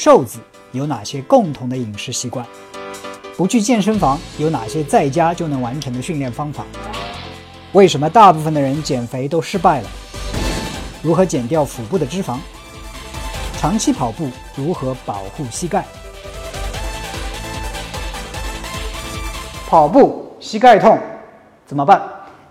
瘦子有哪些共同的饮食习惯？不去健身房有哪些在家就能完成的训练方法？为什么大部分的人减肥都失败了？如何减掉腹部的脂肪？长期跑步如何保护膝盖？跑步膝盖痛怎么办？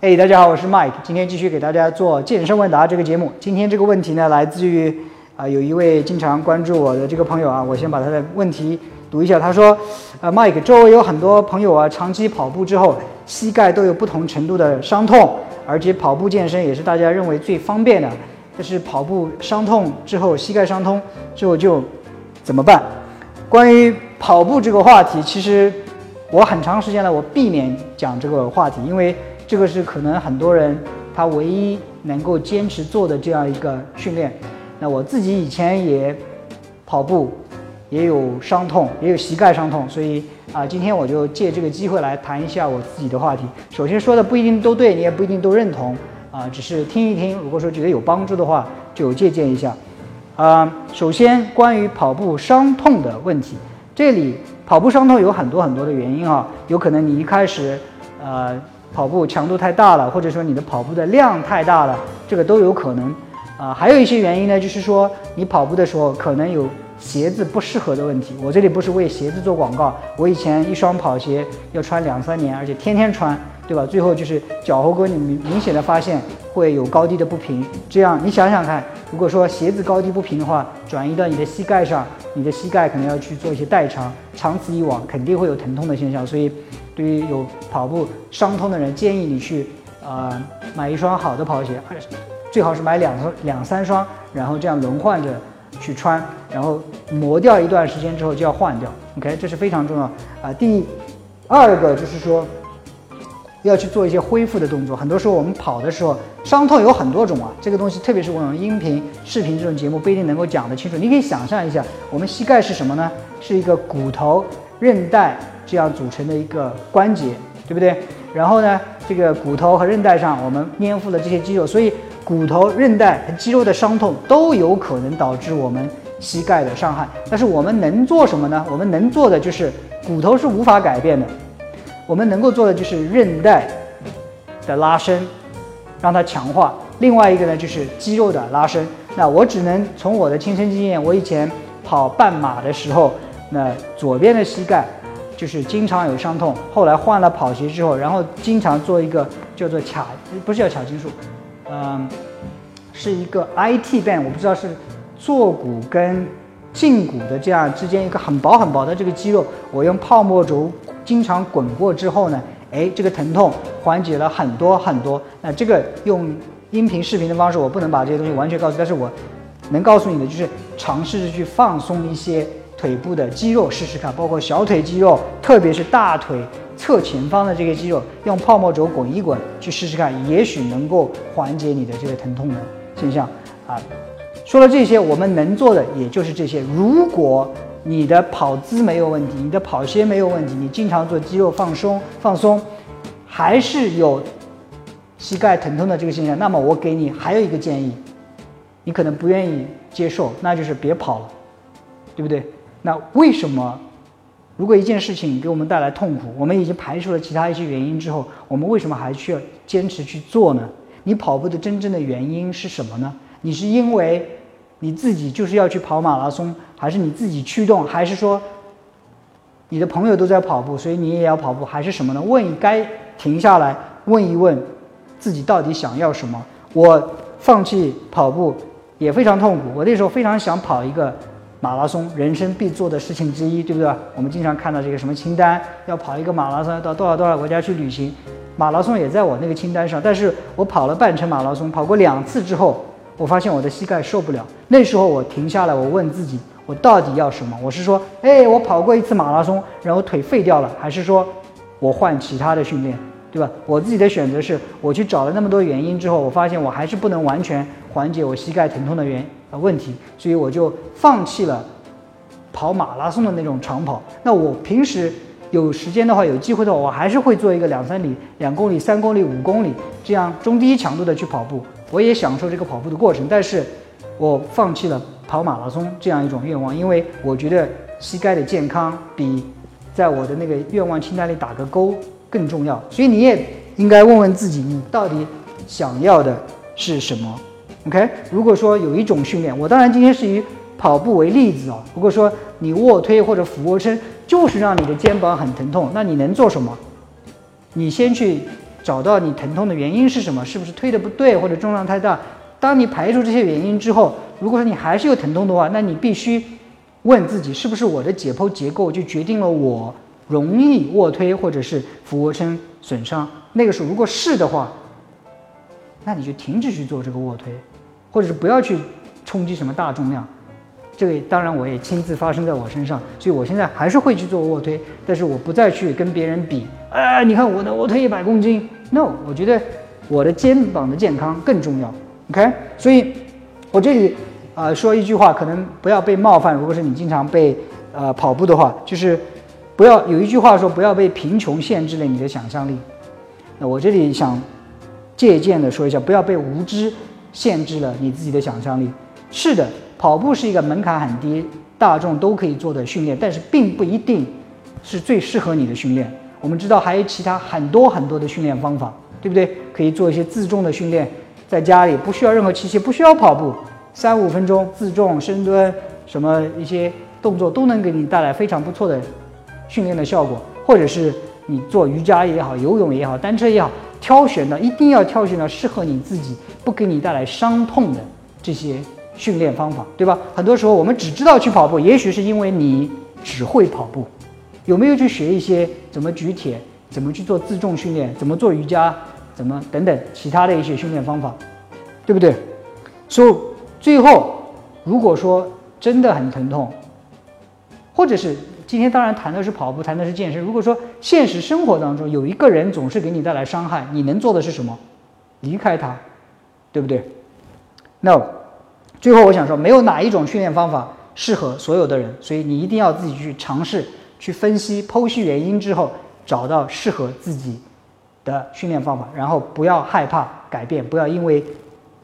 哎，大家好，我是 Mike，今天继续给大家做健身问答这个节目。今天这个问题呢，来自于啊有一位经常关注我的这个朋友啊，我先把他的问题读一下。他说，呃，Mike，周围有很多朋友啊，长期跑步之后，膝盖都有不同程度的伤痛，而且跑步健身也是大家认为最方便的。但是跑步伤痛之后，膝盖伤痛之后就怎么办？关于跑步这个话题，其实我很长时间了，我避免讲这个话题，因为。这个是可能很多人他唯一能够坚持做的这样一个训练。那我自己以前也跑步，也有伤痛，也有膝盖伤痛，所以啊，今天我就借这个机会来谈一下我自己的话题。首先说的不一定都对，你也不一定都认同啊，只是听一听。如果说觉得有帮助的话，就借鉴一下。啊，首先关于跑步伤痛的问题，这里跑步伤痛有很多很多的原因啊，有可能你一开始呃。跑步强度太大了，或者说你的跑步的量太大了，这个都有可能。啊，还有一些原因呢，就是说你跑步的时候可能有鞋子不适合的问题。我这里不是为鞋子做广告，我以前一双跑鞋要穿两三年，而且天天穿，对吧？最后就是脚后跟你明明显的发现会有高低的不平。这样你想想看，如果说鞋子高低不平的话，转移到你的膝盖上，你的膝盖可能要去做一些代偿，长此以往肯定会有疼痛的现象。所以。对于有跑步伤痛的人，建议你去呃买一双好的跑鞋，最好是买两双两三双，然后这样轮换着去穿，然后磨掉一段时间之后就要换掉。OK，这是非常重要啊。第二个就是说要去做一些恢复的动作。很多时候我们跑的时候伤痛有很多种啊，这个东西特别是我们音频、视频这种节目不一定能够讲得清楚。你可以想象一下，我们膝盖是什么呢？是一个骨头、韧带。这样组成的一个关节，对不对？然后呢，这个骨头和韧带上我们粘附了这些肌肉，所以骨头、韧带和肌肉的伤痛都有可能导致我们膝盖的伤害。但是我们能做什么呢？我们能做的就是骨头是无法改变的，我们能够做的就是韧带的拉伸，让它强化。另外一个呢，就是肌肉的拉伸。那我只能从我的亲身经验，我以前跑半马的时候，那左边的膝盖。就是经常有伤痛，后来换了跑鞋之后，然后经常做一个叫做卡，不是叫卡筋术，嗯，是一个 IT band，我不知道是坐骨跟胫骨的这样之间一个很薄很薄的这个肌肉，我用泡沫轴经常滚过之后呢，哎，这个疼痛缓解了很多很多。那这个用音频视频的方式，我不能把这些东西完全告诉，但是我能告诉你的就是尝试着去放松一些。腿部的肌肉试试看，包括小腿肌肉，特别是大腿侧前方的这个肌肉，用泡沫轴滚一滚去试试看，也许能够缓解你的这个疼痛的现象啊。说了这些，我们能做的也就是这些。如果你的跑姿没有问题，你的跑鞋没有问题，你经常做肌肉放松放松，还是有膝盖疼痛的这个现象，那么我给你还有一个建议，你可能不愿意接受，那就是别跑了，对不对？那为什么，如果一件事情给我们带来痛苦，我们已经排除了其他一些原因之后，我们为什么还需要坚持去做呢？你跑步的真正的原因是什么呢？你是因为你自己就是要去跑马拉松，还是你自己驱动，还是说你的朋友都在跑步，所以你也要跑步，还是什么呢？问该停下来问一问自己到底想要什么。我放弃跑步也非常痛苦，我那时候非常想跑一个。马拉松人生必做的事情之一，对不对？我们经常看到这个什么清单，要跑一个马拉松，要到多少多少国家去旅行，马拉松也在我那个清单上。但是我跑了半程马拉松，跑过两次之后，我发现我的膝盖受不了。那时候我停下来，我问自己，我到底要什么？我是说，哎，我跑过一次马拉松，然后腿废掉了，还是说我换其他的训练，对吧？我自己的选择是，我去找了那么多原因之后，我发现我还是不能完全缓解我膝盖疼痛的原。啊，问题，所以我就放弃了跑马拉松的那种长跑。那我平时有时间的话，有机会的话，我还是会做一个两三里、两公里、三公里、五公里这样中低强度的去跑步。我也享受这个跑步的过程，但是我放弃了跑马拉松这样一种愿望，因为我觉得膝盖的健康比在我的那个愿望清单里打个勾更重要。所以你也应该问问自己，你到底想要的是什么？OK？如果说有一种训练，我当然今天是以跑步为例子啊。如果说你卧推或者俯卧撑就是让你的肩膀很疼痛，那你能做什么？你先去找到你疼痛的原因是什么？是不是推的不对或者重量太大？当你排除这些原因之后，如果说你还是有疼痛的话，那你必须问自己，是不是我的解剖结构就决定了我容易卧推或者是俯卧撑损伤？那个时候如果是的话，那你就停止去做这个卧推，或者是不要去冲击什么大重量。这个当然我也亲自发生在我身上，所以我现在还是会去做卧推，但是我不再去跟别人比。哎，你看我的卧推一百公斤，no，我觉得我的肩膀的健康更重要。OK，所以，我这里啊说一句话，可能不要被冒犯。如果是你经常被呃跑步的话，就是不要有一句话说不要被贫穷限制了你的想象力。那我这里想借鉴的说一下，不要被无知限制了你自己的想象力。是的，跑步是一个门槛很低、大众都可以做的训练，但是并不一定是最适合你的训练。我们知道还有其他很多很多的训练方法，对不对？可以做一些自重的训练。在家里不需要任何器械，不需要跑步，三五分钟自重、深蹲，什么一些动作都能给你带来非常不错的训练的效果。或者是你做瑜伽也好，游泳也好，单车也好，挑选的一定要挑选到适合你自己、不给你带来伤痛的这些训练方法，对吧？很多时候我们只知道去跑步，也许是因为你只会跑步，有没有去学一些怎么举铁、怎么去做自重训练、怎么做瑜伽？怎么等等其他的一些训练方法，对不对？所以最后，如果说真的很疼痛，或者是今天当然谈的是跑步，谈的是健身。如果说现实生活当中有一个人总是给你带来伤害，你能做的是什么？离开他，对不对？No。最后我想说，没有哪一种训练方法适合所有的人，所以你一定要自己去尝试，去分析、剖析原因之后，找到适合自己。的训练方法，然后不要害怕改变，不要因为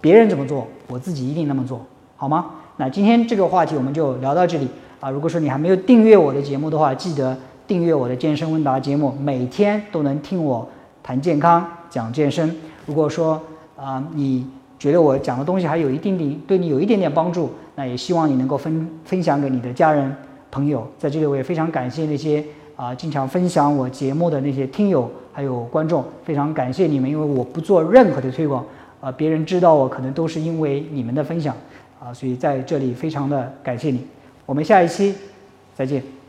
别人怎么做，我自己一定那么做，好吗？那今天这个话题我们就聊到这里啊。如果说你还没有订阅我的节目的话，记得订阅我的健身问答节目，每天都能听我谈健康、讲健身。如果说啊，你觉得我讲的东西还有一定点对你有一点点帮助，那也希望你能够分分享给你的家人朋友。在这里我也非常感谢那些啊经常分享我节目的那些听友。还有观众，非常感谢你们，因为我不做任何的推广，啊，别人知道我可能都是因为你们的分享，啊，所以在这里非常的感谢你。我们下一期再见。